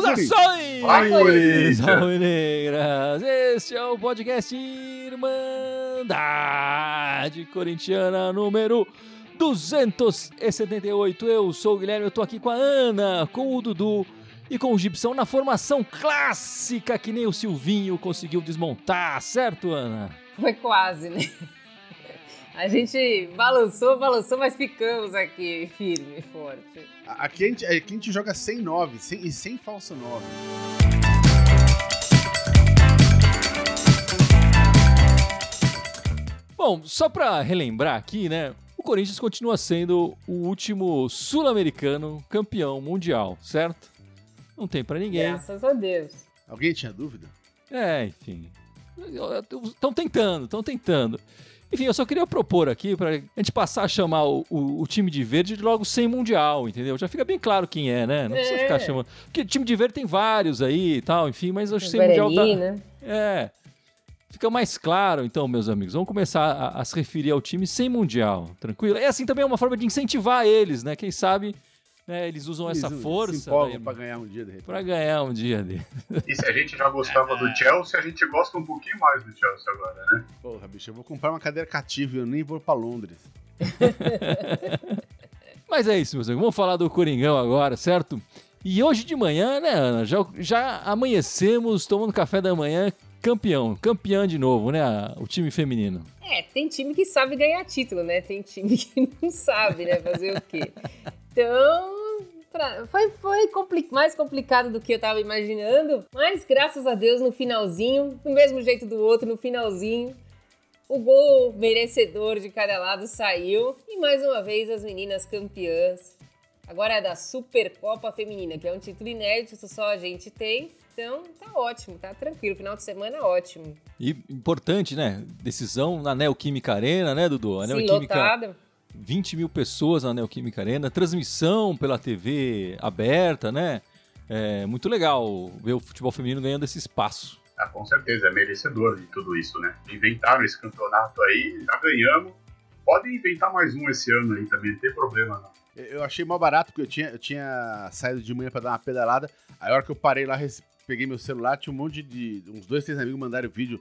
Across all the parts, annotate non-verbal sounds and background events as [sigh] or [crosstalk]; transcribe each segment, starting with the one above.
Saudações! Alvinegras! Este é o podcast Irmandade Corintiana número 278. Eu sou o Guilherme, eu tô aqui com a Ana, com o Dudu e com o Gibson na formação clássica que nem o Silvinho conseguiu desmontar, certo, Ana? Foi quase, né? A gente balançou, balançou, mas ficamos aqui firme e forte. Aqui a gente, aqui a gente joga sem 9 sem, e sem falso 9. Bom, só pra relembrar aqui, né? O Corinthians continua sendo o último sul-americano campeão mundial, certo? Não tem pra ninguém. Graças a Deus. Alguém tinha dúvida? É, enfim. Estão tentando, estão tentando. Enfim, eu só queria propor aqui pra gente passar a chamar o, o, o time de verde logo sem mundial, entendeu? Já fica bem claro quem é, né? Não precisa É. ficar chamando. Porque time de verde tem vários aí e tal, enfim, mas acho que O sem mundial tá. né? É. Fica mais claro, então, meus amigos. Vamos começar a, a se referir ao time sem mundial, tranquilo? É assim também é uma forma de incentivar eles, né? Quem sabe né, eles usam essa Eles Se força né, pra ganhar um dia de repente. pra ganhar um dia dele. [laughs] E se a gente já gostava do Chelsea, a gente gosta um pouquinho mais do Chelsea agora, né? Porra, bicho, eu vou comprar uma cadeira cativa e eu nem vou pra Londres. [laughs] Mas é isso, meus amigos. Vamos falar do Coringão agora, certo? E hoje de manhã, né, Ana? Já, já amanhecemos tomando café da manhã campeão. Campeão de novo, né? O time feminino. É, tem time que sabe ganhar título, né? Tem time que não sabe, né? Fazer o quê? [laughs] Então, pra- foi, foi compli- mais complicado do que eu tava imaginando, mas graças a Deus, no finalzinho, do mesmo jeito do outro, no finalzinho, o gol merecedor de cada lado saiu e mais uma vez as meninas campeãs. Agora é da Supercopa Feminina, que é um título inédito, só a gente tem. Então tá ótimo, tá tranquilo. Final de semana ótimo. E importante, né? Decisão na Neoquímica Arena, né, Dudu? A Sim, Neoquímica, lotada. 20 mil pessoas na Neoquímica Arena. Transmissão pela TV aberta, né? É muito legal ver o futebol feminino ganhando esse espaço. Ah, com certeza, é merecedor de tudo isso, né? Inventaram esse campeonato aí, já ganhamos. Podem inventar mais um esse ano aí também, não tem problema não. Eu achei mais barato, porque eu tinha, eu tinha saído de manhã pra dar uma pedalada. Aí a hora que eu parei lá, peguei meu celular, tinha um monte de. Uns dois, três amigos mandaram vídeo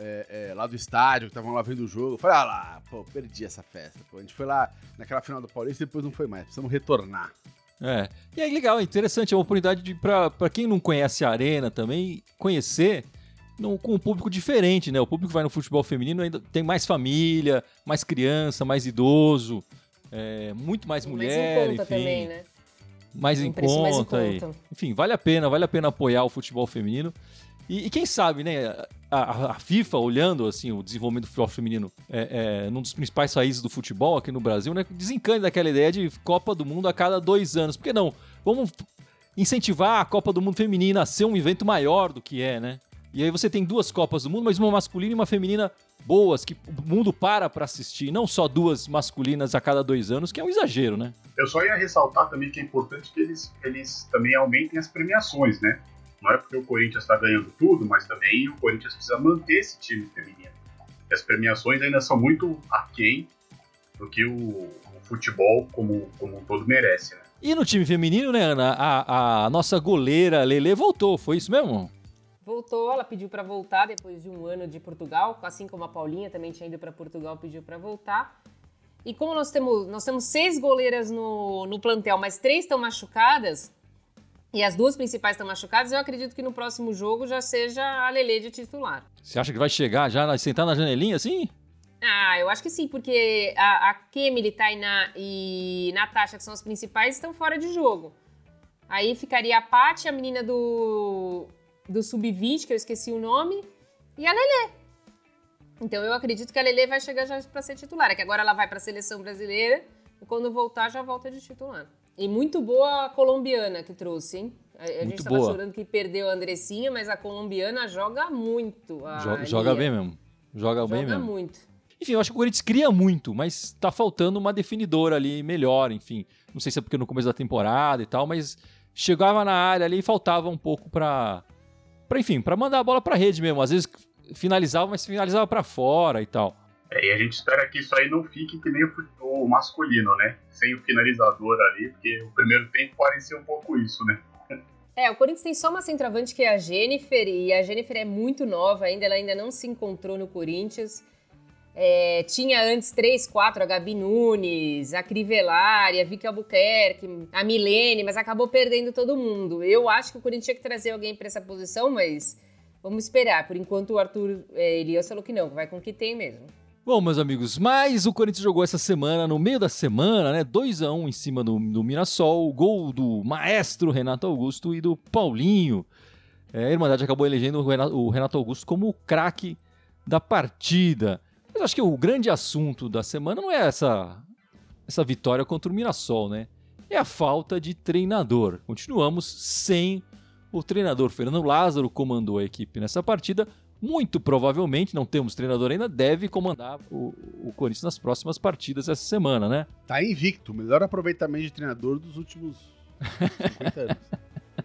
é, é, lá do estádio, que estavam lá vendo o jogo. Eu falei, ah lá, pô, perdi essa festa. Pô. A gente foi lá naquela final do Paulista e depois não foi mais. Precisamos retornar. É. E aí, legal, é interessante, é uma oportunidade de, pra, pra quem não conhece a Arena também, conhecer num- com um público diferente, né? O público que vai no futebol feminino ainda tem mais família, mais criança, mais idoso, é, muito mais mulher, mais em conta enfim. também, né? mais em preço mais em conta aí. conta. Enfim, vale a pena, vale a pena apoiar o futebol feminino. E, e quem sabe, né, a, a- FIFA olhando assim o desenvolvimento do futebol feminino é, é, num dos principais países do futebol aqui no Brasil, né, desencane daquela ideia de Copa do Mundo a cada dois anos. Por que não? Vamos incentivar a Copa do Mundo feminina a ser um evento maior do que é, né? E aí você tem duas Copas do Mundo, mas uma masculina e uma feminina boas, que o mundo para pra assistir, não só duas masculinas a cada dois anos, que é um exagero, né? Eu só ia ressaltar também que é importante que eles, eles também aumentem as premiações, né? Não é porque o Corinthians está ganhando tudo, mas também o Corinthians precisa manter esse time feminino. E as premiações ainda são muito aquém do que o, o futebol como, como um todo merece, né? E no time feminino, né, Ana, a, a nossa goleira Lele voltou, foi isso mesmo? Voltou, ela pediu pra voltar depois de um ano de Portugal, assim como a Paulinha também tinha ido pra Portugal, pediu pra voltar. E como nós temos, nós temos seis goleiras no, no plantel, mas três estão machucadas, e as duas principais estão machucadas, eu acredito que no próximo jogo já seja a Lele de titular. Você acha que vai chegar já, sentar na janelinha assim? Ah, eu acho que sim, porque a, a Kemily, Tainá e Natasha, que são as principais, estão fora de jogo. Aí ficaria a Paty, a menina do, do Sub-20, que eu esqueci o nome, e a Lelê. Então eu acredito que a Lelê vai chegar já para ser titular. É que agora ela vai para a seleção brasileira e quando voltar já volta de titular. E muito boa a colombiana que trouxe, hein? A, a gente tava boa. chorando que perdeu a Andressinha, mas a colombiana joga muito. joga, joga bem mesmo. Joga, bem Joga mesmo. muito. Enfim, eu acho que o Corinthians cria muito, mas tá faltando uma definidora ali melhor, enfim. Não sei se é porque no começo da temporada e tal, mas chegava na área ali e faltava um pouco pra. pra enfim, pra mandar a bola pra rede mesmo. Às vezes finalizava, mas finalizava para fora e tal. É, e a gente espera que isso aí não fique que nem o, masculino, né? Sem o finalizador ali, porque o primeiro tempo parecia um pouco isso, né? É, o Corinthians tem só uma centroavante que é a Jennifer, e a Jennifer é muito nova ainda, ela ainda não se encontrou no Corinthians. É, tinha antes três, quatro, a Gabi Nunes, a Crivellari, a Vicky Albuquerque, a Milene, mas acabou perdendo todo mundo. Eu acho que o Corinthians tinha que trazer alguém para essa posição, mas vamos esperar. Por enquanto o Arthur é, Elias falou que não, vai com o que tem mesmo. Bom, meus amigos, mas o Corinthians jogou essa semana, no meio da semana, né? 2x1 um em cima do, do Mirassol, gol do maestro Renato Augusto e do Paulinho. É, a Irmandade acabou elegendo o Renato Augusto como o craque da partida. Mas acho que o grande assunto da semana não é essa, essa vitória contra o Mirassol, né? É a falta de treinador. Continuamos sem o treinador. Fernando Lázaro comandou a equipe nessa partida, muito provavelmente, não temos treinador ainda, deve comandar o, o Corinthians nas próximas partidas essa semana, né? Tá invicto, melhor aproveitamento de treinador dos últimos 50 anos.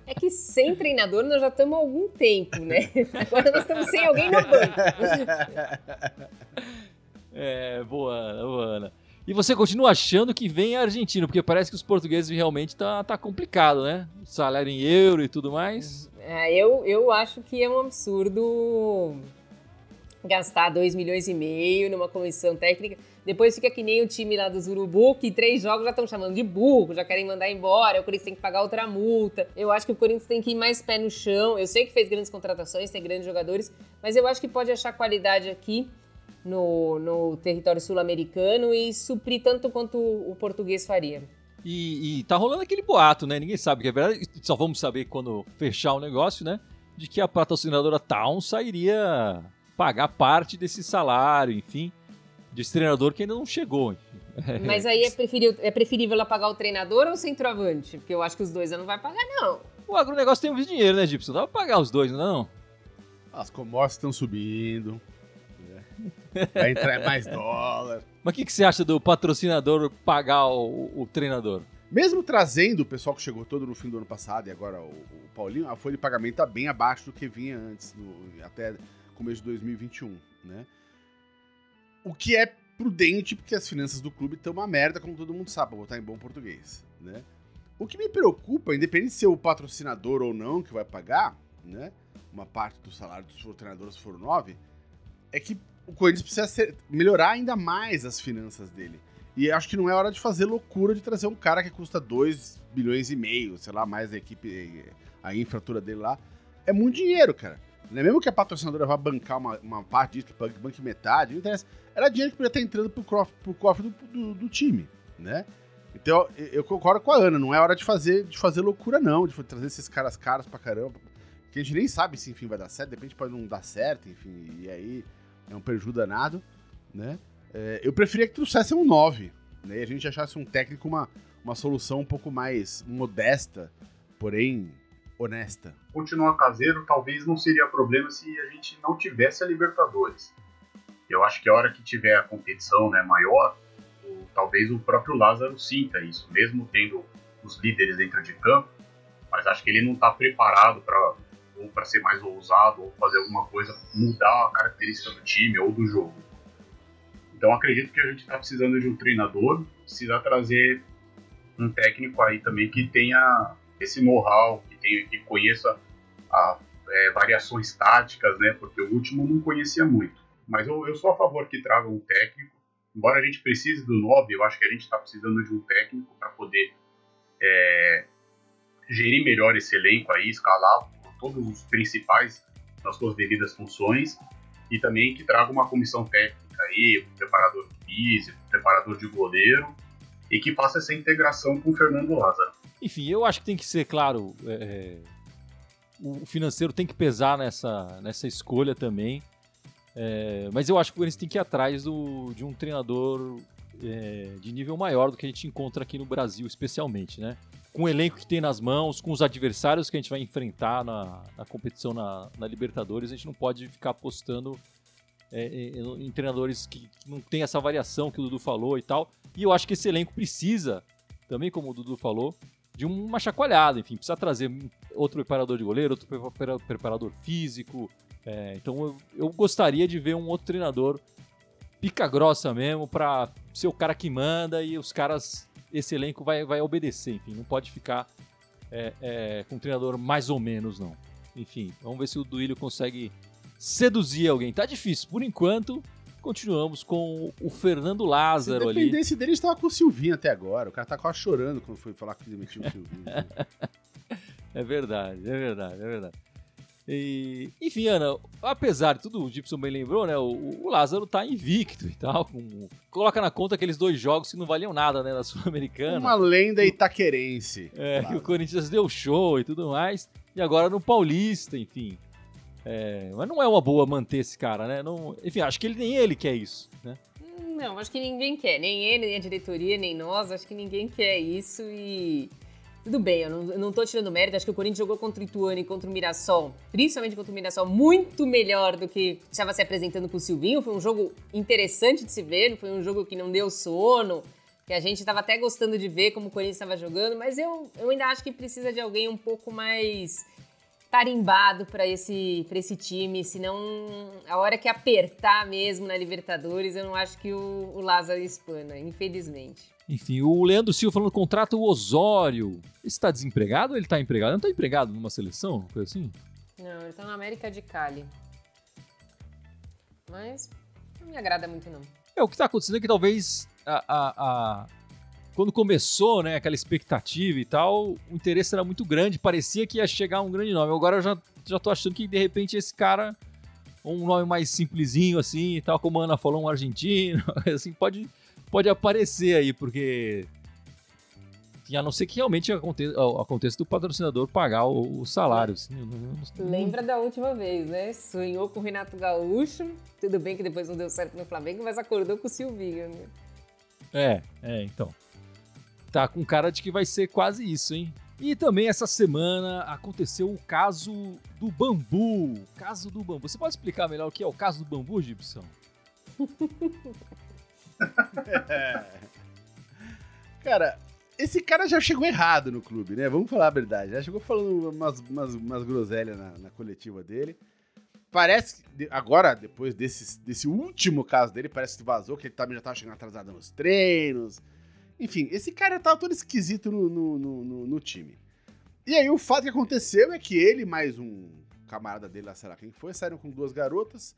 É que sem treinador nós já estamos há algum tempo, né? Agora nós estamos sem alguém no banco. É, boa Ana, boa Ana. E você continua achando que vem argentino, porque parece que os portugueses realmente tá, tá complicado, né? Salário em euro e tudo mais. É, eu, eu acho que é um absurdo gastar 2 milhões e meio numa comissão técnica. Depois fica que nem o time lá dos Urubu, que três jogos já estão chamando de burro, já querem mandar embora, o Corinthians tem que pagar outra multa. Eu acho que o Corinthians tem que ir mais pé no chão. Eu sei que fez grandes contratações, tem grandes jogadores, mas eu acho que pode achar qualidade aqui no, no território sul-americano e suprir tanto quanto o português faria. E, e tá rolando aquele boato, né? Ninguém sabe que é verdade. Só vamos saber quando fechar o negócio, né? De que a patrocinadora Town sairia pagar parte desse salário, enfim, desse treinador que ainda não chegou. [laughs] Mas aí é preferível, é preferível ela pagar o treinador ou o centroavante? Porque eu acho que os dois ela não vai pagar, não. O agronegócio tem muito dinheiro, né, Gibson? Dá pra pagar os dois, não? As commodities estão subindo. Vai entrar mais dólar. Mas o que, que você acha do patrocinador pagar o, o, treinador? Mesmo trazendo o pessoal que chegou todo no fim do ano passado e agora o, o Paulinho, a folha de pagamento está bem abaixo do que vinha antes, no, até começo de 2021, né? O que é prudente, porque as finanças do clube estão uma merda, como todo mundo sabe, pra botar em bom português, né? O que me preocupa, independente de ser o patrocinador ou não que vai pagar, né? Uma parte do salário dos treinadores se for nove, é que o Corinthians precisa ser, melhorar ainda mais as finanças dele. E acho que não é hora de fazer loucura de trazer um cara que custa 2 bilhões e meio, sei lá, mais a equipe, a infratura dele lá. É muito dinheiro, cara. Não é mesmo que a patrocinadora vá bancar uma, uma parte disso, que banque metade, não interessa. Era dinheiro que podia estar entrando pro cofre, pro cofre do, do, do, time, né? Então, eu concordo com a Ana, não é hora de fazer, de fazer loucura, não, de trazer esses caras caros pra caramba. Que a gente nem sabe se, enfim, vai dar certo, de repente pode não dar certo, enfim, e aí é um prejuízo danado, né? É, eu preferia que trouxesse um 9, né? E a gente achasse um técnico uma, uma solução um pouco mais modesta, porém honesta. Continuar caseiro talvez não seria problema se a gente não tivesse a Libertadores. Eu acho que a hora que tiver a competição né, maior, o, talvez o próprio Lázaro sinta isso, mesmo tendo os líderes dentro de campo, mas acho que ele não está preparado para ou para ser mais ousado, ou fazer alguma coisa, mudar a característica do time ou do jogo. Então acredito que a gente está precisando de um treinador, precisa trazer um técnico aí também que tenha esse know-how, que, tenha, que conheça é, variações táticas, né? Porque o último não conhecia muito. Mas eu, eu sou a favor que traga um técnico. Embora a gente precise do Nob, eu acho que a gente está precisando de um técnico para poder é, gerir melhor esse elenco aí, escalar todos os principais nas suas devidas funções e também que traga uma comissão técnica aí, um preparador físico, um preparador de goleiro e que faça essa integração com o Fernando Lázaro. Enfim, eu acho que tem que ser claro, é, é o financeiro tem que pesar nessa, nessa escolha também, é, mas eu acho que Corinthians tem que ir atrás do, de um treinador é, de nível maior do que a gente encontra aqui no Brasil, especialmente, né? Com o elenco que tem nas mãos, com os adversários que a gente vai enfrentar na, na competição na, na, Libertadores, a gente não pode ficar apostando é, em, em, treinadores que, que não tem essa variação que o Dudu falou e tal. E eu acho que esse elenco precisa, também como o Dudu falou, de uma chacoalhada, enfim, precisa trazer outro preparador de goleiro, outro preparador físico, É, então eu, eu, gostaria de ver um outro treinador pica grossa mesmo para ser o cara que manda e os caras, esse elenco vai, vai obedecer. Enfim, não pode ficar é, é, com um treinador mais ou menos, não. Enfim, vamos ver se o Duílio consegue seduzir alguém. Tá difícil, por enquanto. Continuamos com o Fernando Lázaro ali. Se dependesse dele, estava com o Silvinho até agora. O cara tá quase chorando quando foi falar que demitiu o Silvinho. [laughs] é verdade, é verdade, é verdade. E, enfim, Ana, apesar de tudo, o Gibson bem lembrou, né? O, o Lázaro tá invicto e tal. Com, coloca na conta aqueles dois jogos que não valiam nada, né? Na [laughs] Sul-Americana. Uma lenda itaquerense. É, claro. que o Corinthians deu show e tudo mais. E agora no Paulista, enfim. É, mas não é uma boa manter esse cara, né? Não, enfim, acho que ele, nem ele quer isso, né? Não, acho que ninguém quer. Nem ele, nem a diretoria, nem nós. Acho que ninguém quer isso e tudo bem, eu não, eu não tô tirando mérito, acho que o Corinthians jogou contra o Ituano e contra o Mirassol, principalmente contra o Mirassol, muito melhor do que estava se apresentando com o Silvinho. Foi um jogo interessante de se ver, foi um jogo que não deu sono, que a gente estava até gostando de ver como o Corinthians estava jogando, mas eu, eu ainda acho que precisa de alguém um pouco mais tarimbado para esse, esse time, senão a hora que apertar mesmo na Libertadores, eu não acho que o, o Lázaro espana, infelizmente. Enfim, o Leandro Silva falando contrato o Osório. Ele está desempregado ou ele está empregado? Ele não está empregado numa seleção? Coisa assim? Não, ele está na América de Cali. Mas não me agrada muito, não. É, o que está acontecendo é que talvez a, a, a, quando começou, né, aquela expectativa e tal, o interesse era muito grande, parecia que ia chegar um grande nome. Agora eu já, já tô achando que de repente esse cara, um nome mais simplesinho assim e tal, como a Ana falou, um argentino, [laughs] assim, pode pode aparecer aí, porque. A não ser que realmente aconteça, aconteça do patrocinador pagar o, o salário. Assim, não, não. Lembra da última vez, né? Sonhou com o Renato Gaúcho. Tudo bem que depois não deu certo no Flamengo, mas acordou com o Silvinho, né? É, é, então. Tá com cara de que vai ser quase isso, hein? E também essa semana aconteceu o caso do bambu. Caso do bambu. Você pode explicar melhor o que é o caso do bambu, Gibson? [laughs] Cara, esse cara já chegou errado no clube, né? Vamos falar a verdade. Já chegou falando umas, umas, umas groselhas na, na, coletiva dele. Parece que agora, depois desse, desse último caso dele, parece que vazou que ele também já tava chegando atrasado nos treinos. Enfim, esse cara tava todo esquisito no, no, no, no time. E aí o fato que aconteceu é que ele mais um camarada dele lá, sei lá quem foi, saíram com duas garotas.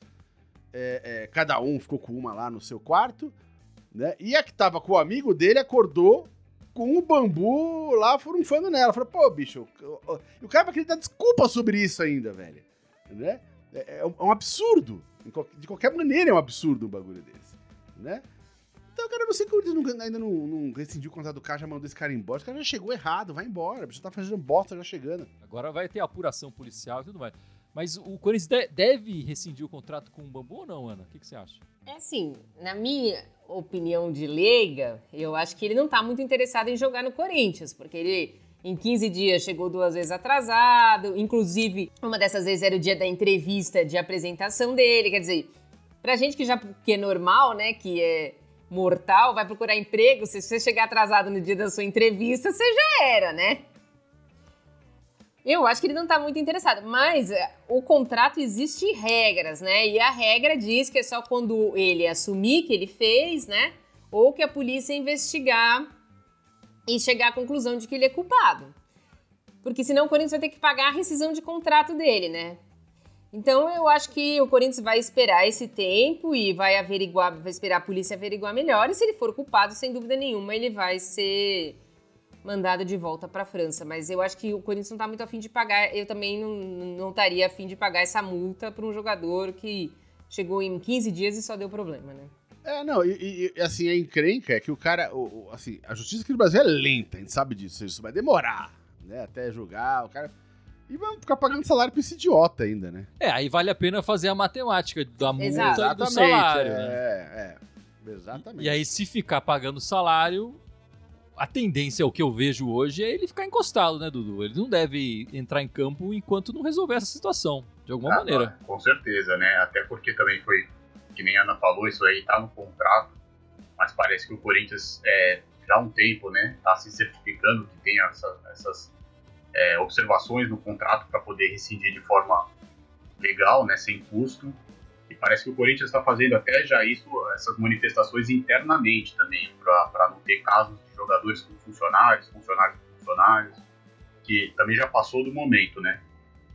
É, é, cada um ficou com uma lá no seu quarto. Né? E a que tava com o amigo dele acordou com o bambu lá furunfando nela. Falei, pô, bicho, o cara vai querer dar desculpa sobre isso ainda, velho. Né? É, é um absurdo. De qualquer maneira é um absurdo um bagulho desse. Né? Então, cara, eu não sei como eles não, ainda não, não rescindiu o contrato do cara, já mandou esse cara embora. Esse cara já chegou errado, vai embora. O bicho tá fazendo bosta já chegando. Agora vai ter apuração policial e tudo mais. Mas o Corinthians deve rescindir o contrato com o Bambu ou não, Ana? O que, que, você acha? É assim, na minha opinião de leiga, eu acho que ele não está muito interessado em jogar no Corinthians, porque ele em 15 dias chegou duas vezes atrasado, inclusive uma dessas vezes era o dia da entrevista de apresentação dele, quer dizer, pra gente que já que é normal, né, que é mortal, vai procurar emprego, se você chegar atrasado no dia da sua entrevista, você já era, né? Eu acho que ele não está muito interessado, mas é, o contrato existe regras, né? E a regra diz que é só quando ele assumir que ele fez, né? Ou que a polícia investigar e chegar à conclusão de que ele é culpado. Porque senão o Corinthians vai ter que pagar a rescisão de contrato dele, né? Então eu acho que o Corinthians vai esperar esse tempo e vai averiguar, vai esperar a polícia averiguar melhor. E se ele for culpado, sem dúvida nenhuma, ele vai ser mandado de volta para a França. Mas eu acho que o Corinthians não está muito afim de pagar. Eu também não, estaria afim de pagar essa multa para um jogador que chegou em 15 dias e só deu problema, né? É, não, e, e assim, a encrenca é que o cara, o, assim, a justiça aqui no Brasil é lenta, a gente sabe disso, isso vai demorar, né, até julgar, o cara... E vamos ficar pagando salário pra esse idiota ainda, né? É, aí vale a pena fazer a matemática da multa Exatamente, e do salário. É, né? é, é, exatamente. E aí, se ficar pagando salário, a tendência, o que eu vejo hoje, é ele ficar encostado, né, Dudu? Ele não deve entrar em campo enquanto não resolver essa situação, de alguma ah, maneira. com certeza, né? Até porque também foi, que nem a Ana falou, isso aí tá no contrato, mas parece que o Corinthians, é, já há um tempo, né, tá se certificando que tem essa, essas é, observações no contrato para poder rescindir de forma legal, né, sem custo. E parece que o Corinthians está fazendo até já isso, essas manifestações internamente também, para não ter casos de jogadores com funcionários, funcionários com funcionários, que também já passou do momento, né?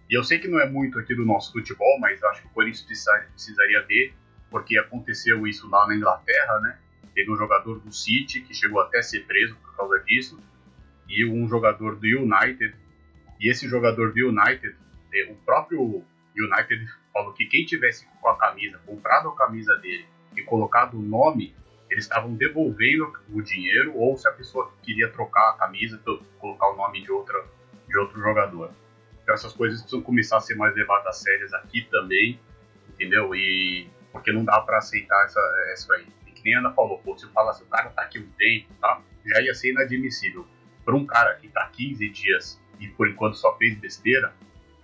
E eu sei que não é muito aqui do nosso futebol, mas acho que o Corinthians precisaria ver, porque aconteceu isso lá na Inglaterra, né? Teve um jogador do City que chegou até a ser preso por causa disso, e um jogador do United. E esse jogador do United, é, o próprio United falou que quem tivesse com a camisa, comprado a camisa dele e colocado o nome, eles estavam devolvendo o dinheiro, ou se a pessoa queria trocar a camisa, colocar o nome de, outra, de outro jogador. Então essas coisas precisam começar a ser mais levadas a sérias aqui também, entendeu? E porque não dá para aceitar essa, isso aí. E que nem a Ana falou, pô, se assim, o cara tá aqui um tempo, tá? Já ia ser inadmissível. Para um cara que tá 15 dias e por enquanto só fez besteira,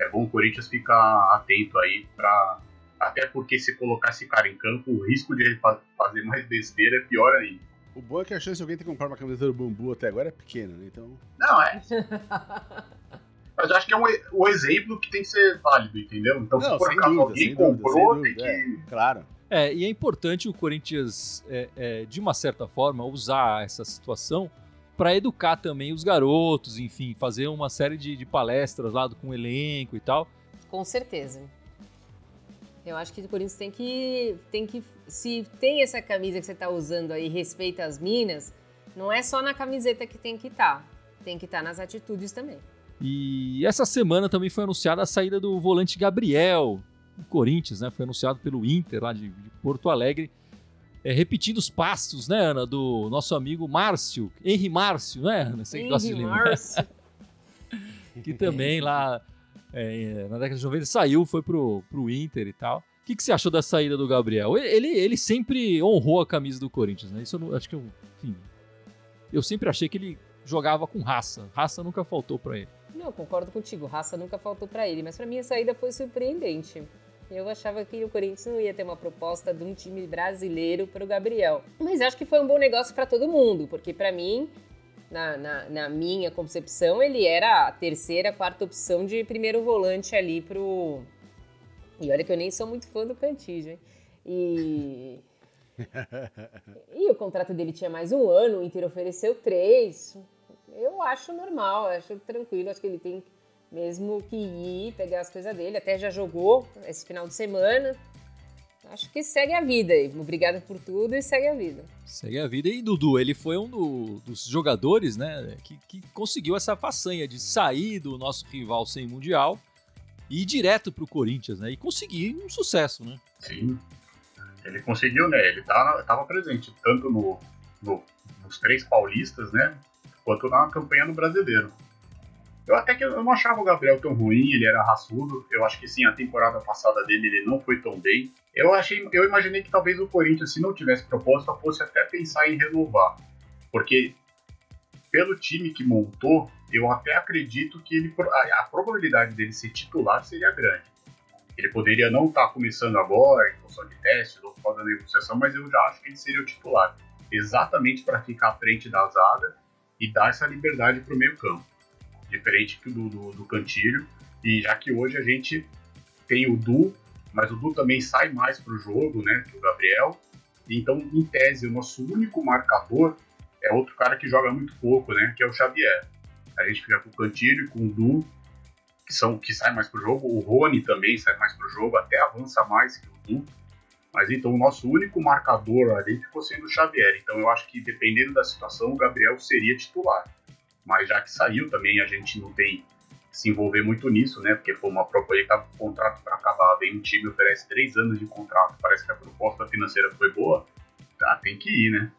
é bom o Corinthians ficar atento aí para até porque se colocar esse cara em campo, o risco de ele fazer mais besteira é pior ainda. O bom é que a chance de alguém ter comprado uma camiseta do bambu até agora é pequena, né? Então. Não, é. Mas eu acho que é um, um exemplo que tem que ser válido, entendeu? Então, Não, se por acaso dúvida, alguém comprou, dúvida, tem que. É, claro. É, e é importante o Corinthians, é, é, de uma certa forma, usar essa situação para educar também os garotos, enfim, fazer uma série de, de palestras lá com o elenco e tal. Com certeza. Eu acho que o Corinthians tem que, tem que. Se tem essa camisa que você está usando aí, respeita as minas, não é só na camiseta que tem que estar. Tá. Tem que estar tá nas atitudes também. E essa semana também foi anunciada a saída do volante Gabriel, do Corinthians, né? Foi anunciado pelo Inter lá de, de Porto Alegre. É, repetindo os passos, né, Ana, do nosso amigo Márcio, Henri Márcio, né, Ana? Você que gosta de lembrar. Márcio. [laughs] que também lá é, na década de 90 saiu, foi pro, pro Inter e tal. O que, que você achou da saída do Gabriel? Ele, ele sempre honrou a camisa do Corinthians, né? Isso eu não, acho que eu, enfim, eu sempre achei que ele jogava com raça. Raça nunca faltou para ele. Não, concordo contigo. Raça nunca faltou para ele, mas para mim a saída foi surpreendente. Eu achava que o Corinthians não ia ter uma proposta de um time brasileiro para o Gabriel. Mas acho que foi um bom negócio para todo mundo, porque para mim, na, na, na, minha concepção, ele era a terceira, quarta opção de primeiro volante ali pro. E olha que eu nem sou muito fã do Cantígio, hein? E. [laughs] e o contrato dele tinha mais um ano, o Inter ofereceu três eu acho normal, acho tranquilo, acho que ele tem mesmo que ir pegar as coisas dele. Até já jogou esse final de semana. Acho que segue a vida aí. Obrigado por tudo e segue a vida. Segue a vida. E Dudu, ele foi um do, dos jogadores, né, que, que conseguiu essa façanha de sair do nosso rival sem mundial e ir direto pro Corinthians, né? E conseguir um sucesso, né? Sim. Ele conseguiu, né? Ele tava, tava presente tanto no, no, nos três paulistas, né? quanto na campanha no brasileiro. Eu até que eu não achava o Gabriel tão ruim, ele era raçudo. Eu acho que sim, a temporada passada dele ele não foi tão bem. Eu achei, eu imaginei que talvez o Corinthians, se não tivesse proposta, fosse até pensar em renovar, porque pelo time que montou, eu até acredito que ele, a, a probabilidade dele ser titular seria grande. Ele poderia não estar tá começando agora, em função de testes ou por da negociação, mas eu já acho que ele seria o titular, exatamente para ficar à frente da zaga e dar essa liberdade para o meio campo, diferente do, do, do Cantilho. E já que hoje a gente tem o Du, mas o Du também sai mais para o jogo, né, que o Gabriel. Então, em tese, o nosso único marcador é outro cara que joga muito pouco, né, que é o Xavier. A gente fica com o Cantilho e com o Du, que, são, que sai mais para o jogo. O Rony também sai mais para o jogo, até avança mais que o Du. Mas então o nosso único marcador ali ficou sendo o Xavier. Então eu acho que dependendo da situação, o Gabriel seria titular. Mas já que saiu também, a gente não tem que se envolver muito nisso, né? Porque foi uma proposta, o contrato para acabar, vem um time oferece três anos de contrato, parece que a proposta financeira foi boa, tá, tem que ir, né?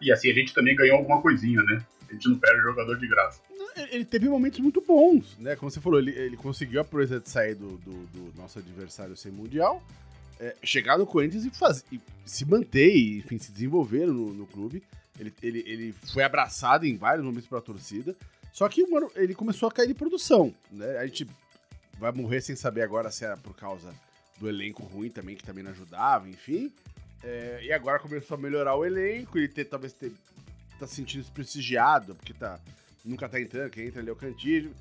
E assim a gente também ganhou alguma coisinha, né? A gente não perde o jogador de graça. Ele teve momentos muito bons, né? Como você falou, ele, ele conseguiu a proeza de sair do, do, do nosso adversário sem mundial é, chegar no Corinthians e, faz, e se manter e, enfim, se desenvolver no, no clube. Ele, ele, ele foi abraçado em vários momentos pela torcida. Só que, mano, ele começou a cair de produção. Né? A gente vai morrer sem saber agora se era por causa do elenco ruim também, que também não ajudava, enfim. É, e agora começou a melhorar o elenco, ele ter, talvez ter, tá se sentindo desprestigiado, porque tá, nunca tá entrando, quem entra ali é o Cantígio.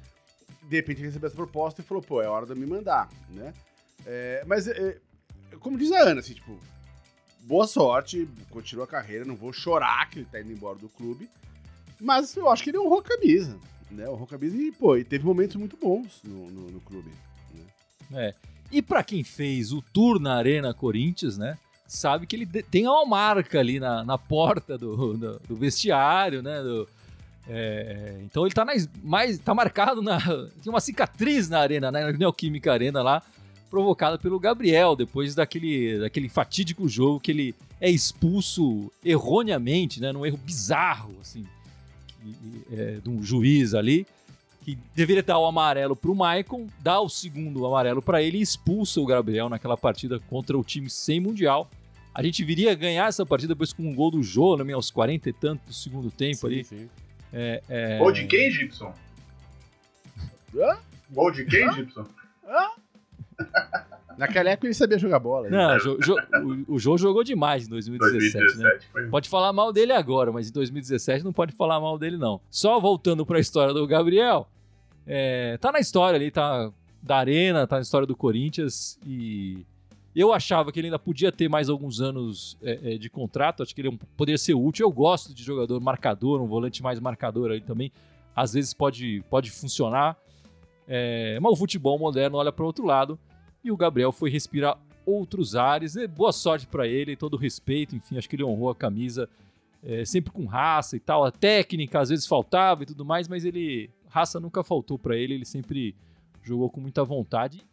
de repente recebeu essa proposta e falou, pô, é hora de me mandar, né? É, mas, é, como diz a Ana, assim, tipo, boa sorte, continua a carreira, não vou chorar que ele tá indo embora do clube, mas eu acho que ele honrou a camisa, né? Honrou a camisa e, pô, e teve momentos muito bons no, no, no clube. Né? É. E para quem fez o tour na Arena Corinthians, né? Sabe que ele tem uma marca ali na, na porta do, do, do vestiário, né? Do, é, então ele tá na, mais tá marcado na [laughs] tem uma cicatriz na arena, né, na Neoquímica Arena lá, provocada pelo Gabriel depois daquele daquele fatídico jogo que ele é expulso erroneamente, né, num erro bizarro assim, é, de um juiz ali que deveria dar o amarelo para o Maicon, dá o segundo amarelo para ele e expulsa o Gabriel naquela partida contra o time sem mundial. A gente viria ganhar essa partida depois com um gol do Jô, né, aos 40 e tanto do segundo tempo sim, ali. Sim. É, é... Gol de quem, Gibson? Hã? Gol de quem, Hã? Gibson? Naquela época ele sabia jogar bola. Né? Não, jo, jo, o, o Jô jogou demais em 2017. 2017 né? Pode falar mal dele agora, mas em 2017 não pode falar mal dele, não. Só voltando para a história do Gabriel, é, tá na história ali, tá da Arena, tá na história do Corinthians e eu achava que ele ainda podia ter mais alguns anos é, é, de contrato, acho que ele é poderia ser útil. Eu gosto de jogador marcador, um volante mais marcador aí também. Às vezes pode, pode funcionar. É, mas o futebol moderno olha para o outro lado e o Gabriel foi respirar outros ares. E boa sorte para ele, todo respeito, enfim, acho que ele honrou a camisa é, sempre com raça e tal. A técnica às vezes faltava e tudo mais, mas ele raça nunca faltou para ele, ele sempre jogou com muita vontade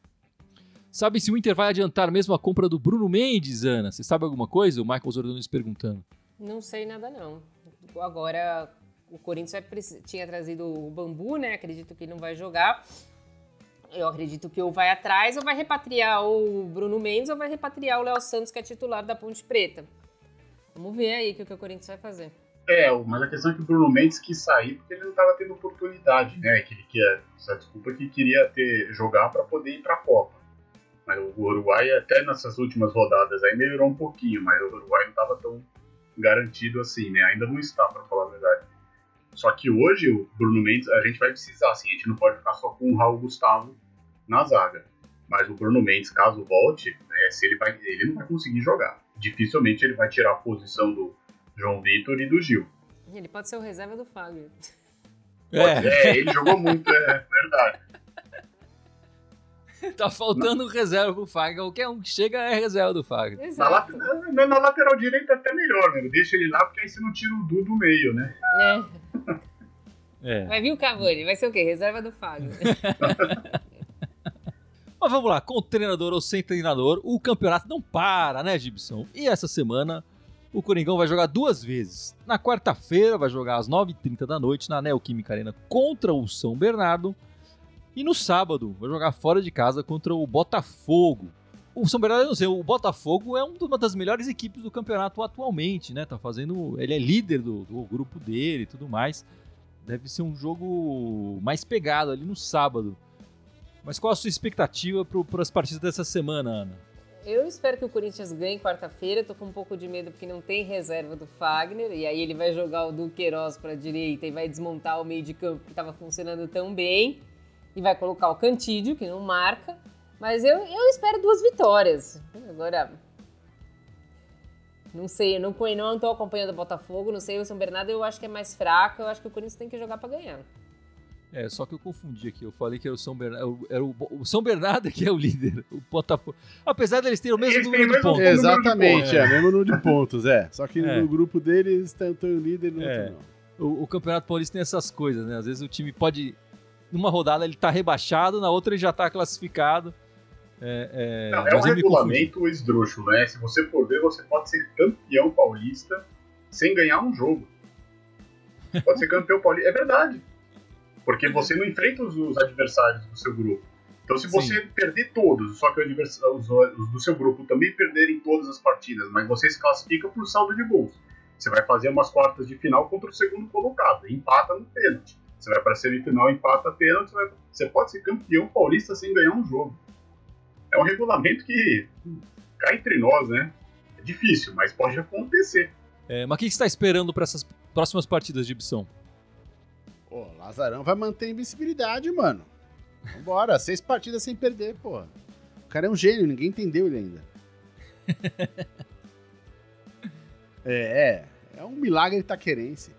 Sabe se o Inter vai adiantar mesmo a compra do Bruno Mendes, Ana? Você sabe alguma coisa? O Michael Zordanes perguntando. Não sei nada, não. Agora, o Corinthians tinha trazido o Bambu, né? Acredito que não vai jogar. Eu acredito que ou vai atrás ou vai repatriar o Bruno Mendes ou vai repatriar o Léo Santos, que é titular da Ponte Preta. Vamos ver aí o que, o Corinthians vai fazer. É, mas a questão é que o Bruno Mendes quis sair porque ele não estava tendo oportunidade, né? Que ele queria, essa desculpa que queria ter jogar para poder ir para a Copa. Mas o Uruguai, até nessas últimas rodadas, aí melhorou um pouquinho, mas o Uruguai não estava tão garantido assim, né? Ainda não está, para falar a verdade. Só que hoje o Bruno Mendes, a gente vai precisar, assim, a gente não pode ficar só com o Raul Gustavo na zaga. Mas o Bruno Mendes, caso volte, é, se ele, vai, ele não vai conseguir jogar. Dificilmente ele vai tirar a posição do João Vitor e do Gil. Ele pode ser o reserva do Fábio. É. é, ele jogou muito, é verdade. [laughs] tá faltando não. reserva pro Fagner. Qualquer um que chega é reserva do Fagner. Na, na, na, lateral direita até melhor, né? Deixa ele lá, porque aí você não tira o Du do meio, né? É. é. Vai vir o Cavani, vai ser o quê? Reserva do Fagner. [laughs] Mas vamos lá, com treinador ou sem treinador, o campeonato não para, né, Gibson? E essa semana o Coringão vai jogar duas vezes. Na quarta-feira vai jogar às 9h30 da noite na Neoquímica Arena contra o São Bernardo. E no sábado, vai jogar fora de casa contra o Botafogo. O São Bernardo, não sei, o Botafogo é uma das melhores equipes do campeonato atualmente, né? Tá fazendo. Ele é líder do, do grupo dele e tudo mais. Deve ser um jogo mais pegado ali no sábado. Mas qual a sua expectativa para as partidas dessa semana, Ana? Eu espero que o Corinthians ganhe quarta-feira. Tô com um pouco de medo porque não tem reserva do Fagner. E aí ele vai jogar o Duqueiroz para a direita e vai desmontar o meio de campo que estava funcionando tão bem e vai colocar o Cantídio, que não marca. Mas eu, eu espero duas vitórias. Agora, não sei, eu não, não estou acompanhando o Botafogo, não sei, o São Bernardo eu acho que é mais fraco, eu acho que o Corinthians tem que jogar para ganhar. É, só que eu confundi aqui, eu falei que era o São Bernardo, era o, o São Bernardo que é o líder, o Botafogo. Apesar deles terem o mesmo número de pontos. Exatamente, é, mesmo número de pontos, é. Só que é. no grupo deles estão o líder e no é. outro não. O, o Campeonato Paulista tem essas coisas, né? Às vezes o time pode numa rodada ele tá rebaixado, na outra ele já tá classificado. É, é, Não, é um regulamento esdrúxulo, né? Se você for ver, você pode ser campeão paulista sem ganhar um jogo. Pode ser campeão paulista. É verdade. Porque você não enfrenta os, os adversários do seu grupo. Então, se você Sim. perder todos, só que os, os, do seu grupo também perderem todas as partidas, mas você se classifica por saldo de gols. Você vai fazer umas quartas de final contra o segundo colocado. Empata no pênalti. Você vai para a semifinal, empata pênalti, você, você pode ser campeão paulista sem ganhar um jogo. É um regulamento que cai entre nós, né? É difícil, mas pode acontecer. É, mas o que você está esperando para essas próximas partidas de Ibson? Pô, Lazarão vai manter a invencibilidade, mano. Vambora, [laughs] seis partidas sem perder, pô. O cara é um gênio, ninguém entendeu ele ainda. [laughs] é, é, é um milagre taquerense.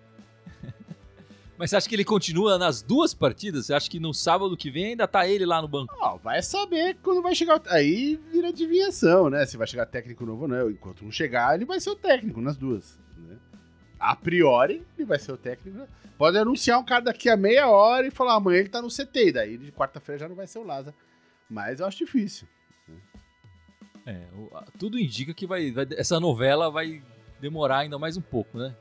Mas você acha que ele continua nas duas partidas? Você acha que no sábado que vem ainda tá ele lá no banco? Ó, vai saber quando vai chegar. Aí vira adivinhação, né? Se vai chegar técnico novo ou não. Enquanto não chegar, ele vai ser o técnico nas duas. Né? A priori, ele vai ser o técnico. Pode anunciar um cara daqui a meia hora e falar amanhã ele tá no CT. E daí de quarta-feira já não vai ser o Lázaro. Mas eu acho difícil. É, tudo indica que vai, vai, essa novela vai demorar ainda mais um pouco, né?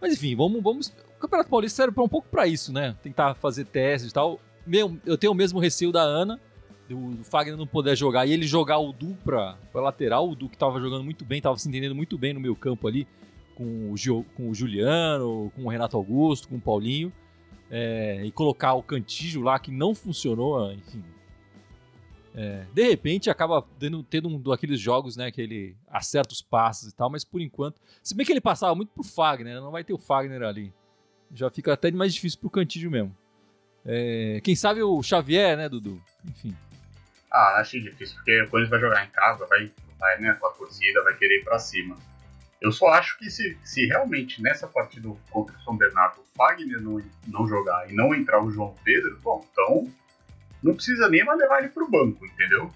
Mas enfim, vamos, vamos Campeonato Paulista serve um pouco para isso, né? Tentar fazer testes e tal. Meu, eu tenho o mesmo receio da Ana, do Fagner não poder jogar e ele jogar o Du pra, pra lateral. O Du que tava jogando muito bem, tava se entendendo muito bem no meio campo ali, com o, Gio, com o Juliano, com o Renato Augusto, com o Paulinho. É, e colocar o Cantígio lá, que não funcionou, enfim, é, de repente acaba tendo, tendo um daqueles jogos, né, que ele acerta os passos e tal, mas por enquanto. Se bem que ele passava muito pro Fagner, né, não vai ter o Fagner ali já fica até mais difícil pro Cantígio mesmo. É, quem sabe o Xavier, né, Dudu? Enfim. Ah, achei difícil, porque o Corinthians vai jogar em casa, vai, vai né, com a torcida, vai querer ir pra cima. Eu só acho que se, se realmente nessa partida contra o São Bernardo o Fagner não, não jogar e não entrar o João Pedro, bom, então não precisa nem mais levar ele pro banco, entendeu?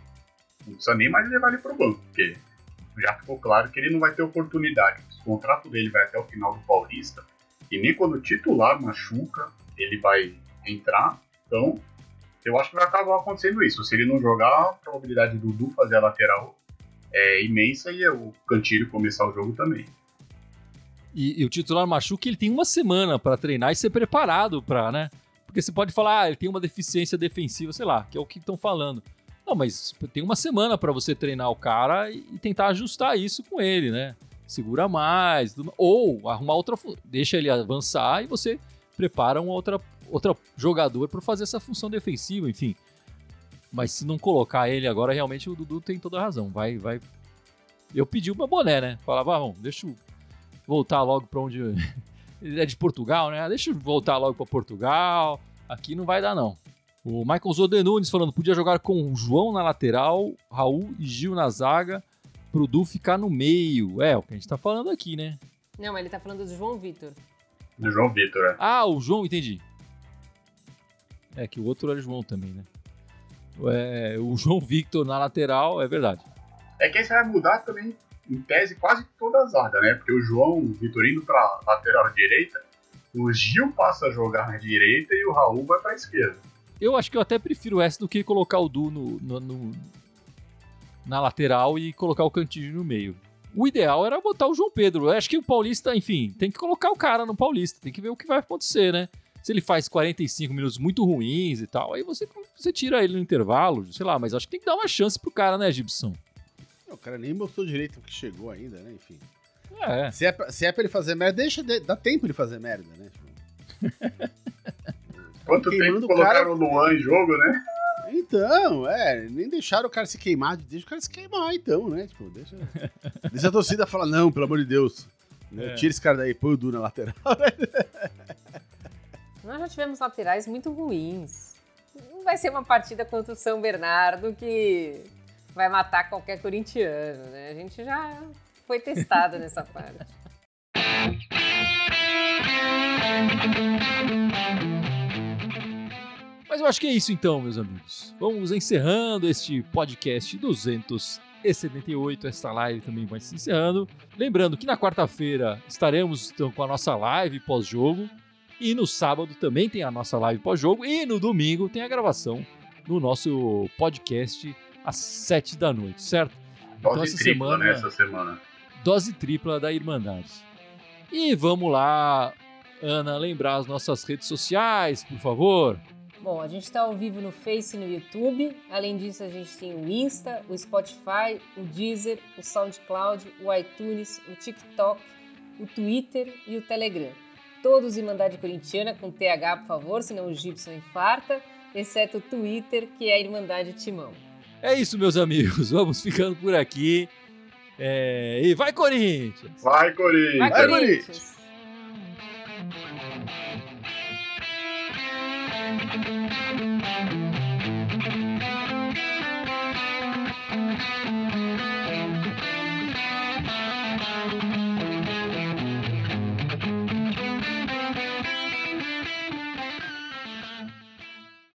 Não precisa nem mais levar ele pro banco, porque já ficou claro que ele não vai ter oportunidade. O contrato dele vai até o final do Paulista e nem quando o titular machuca, ele vai entrar. Então, eu acho que vai acabar acontecendo isso. Se ele não jogar, a probabilidade do Dudu fazer a lateral é imensa e o Cantilho começar o jogo também. E, e o titular machuca, ele tem uma semana para treinar e ser preparado para, né? Porque você pode falar, ah, ele tem uma deficiência defensiva, sei lá, que é o que estão falando. Não, mas tem uma semana para você treinar o cara e tentar ajustar isso com ele, né? Segura mais, ou arrumar outra, deixa ele avançar e você prepara um outra, outra jogador para fazer essa função defensiva, enfim. Mas se não colocar ele agora, realmente o Dudu tem toda a razão. Vai, vai. Eu pedi uma boné, né? Falava, ah, bom, deixa eu voltar logo para onde. ele [laughs] é de Portugal, né? Deixa eu voltar logo para Portugal. Aqui não vai dar, não. O Michael Zodenunes falando, podia jogar com o João na lateral, Raul e Gil na zaga pro Du ficar no meio. É, o que a gente tá falando aqui, né? Não, mas ele tá falando do João Vitor. Do João Vitor, é. Ah, o João, entendi. É que o outro era o João também, né? É, o João Victor na lateral, é verdade. É que aí você vai mudar também, em tese, quase toda a zaga, né? Porque o João Vitorino pra lateral direita, o Gil passa a jogar na direita e o Raul vai pra esquerda. Eu acho que eu até prefiro essa do que colocar o Du no, no, no, na lateral e colocar o Cantígio no meio. O ideal era botar o João Pedro. Eu acho que o Paulista, enfim, tem que colocar o cara no Paulista, tem que ver o que vai acontecer, né? Se ele faz 45 minutos muito ruins e tal, aí você, você tira ele no intervalo, sei lá, mas acho que tem que dar uma chance pro cara, né, Gibson? o cara nem mostrou direito que chegou ainda, né? Enfim. É. Se é pra, se é pra ele fazer merda, deixa, de, dá tempo de fazer merda, né? [laughs] Quanto tempo colocaram o Luan em jogo, né? Então, é, nem deixaram o cara se queimar, deixa o cara se queimar, então, né? Tipo, deixa, deixa a torcida falar, não, pelo amor de Deus. Né? É. Tira esse cara daí, põe o Du na lateral. [laughs] Nós já tivemos laterais muito ruins. Não vai ser uma partida contra o São Bernardo que vai matar qualquer corintiano, né? A gente já foi testado [laughs] nessa parte. Mas eu acho que é isso então, meus amigos. Vamos encerrando este podcast 278. Esta live também vai se encerrando. Lembrando que na quarta-feira estaremos então, com a nossa live pós-jogo. E no sábado também tem a nossa live pós-jogo. E no domingo tem a gravação no nosso podcast às sete da noite, certo? Dose então, essa tripla, semana, né, essa semana. Dose tripla da Irmandade. E vamos lá, Ana, lembrar as nossas redes sociais, por favor. Bom, a gente está ao vivo no Face e no YouTube. Além disso, a gente tem o Insta, o Spotify, o Deezer, o SoundCloud, o iTunes, o TikTok, o Twitter e o Telegram. Todos Irmandade Corintiana com TH, por favor, senão o Gibson infarta, exceto o Twitter, que é a Irmandade Timão. É isso, meus amigos. Vamos ficando por aqui. É... E vai, Corinthians! Vai, Corinthians! Vai, Corinthians! Vai, Corinthians.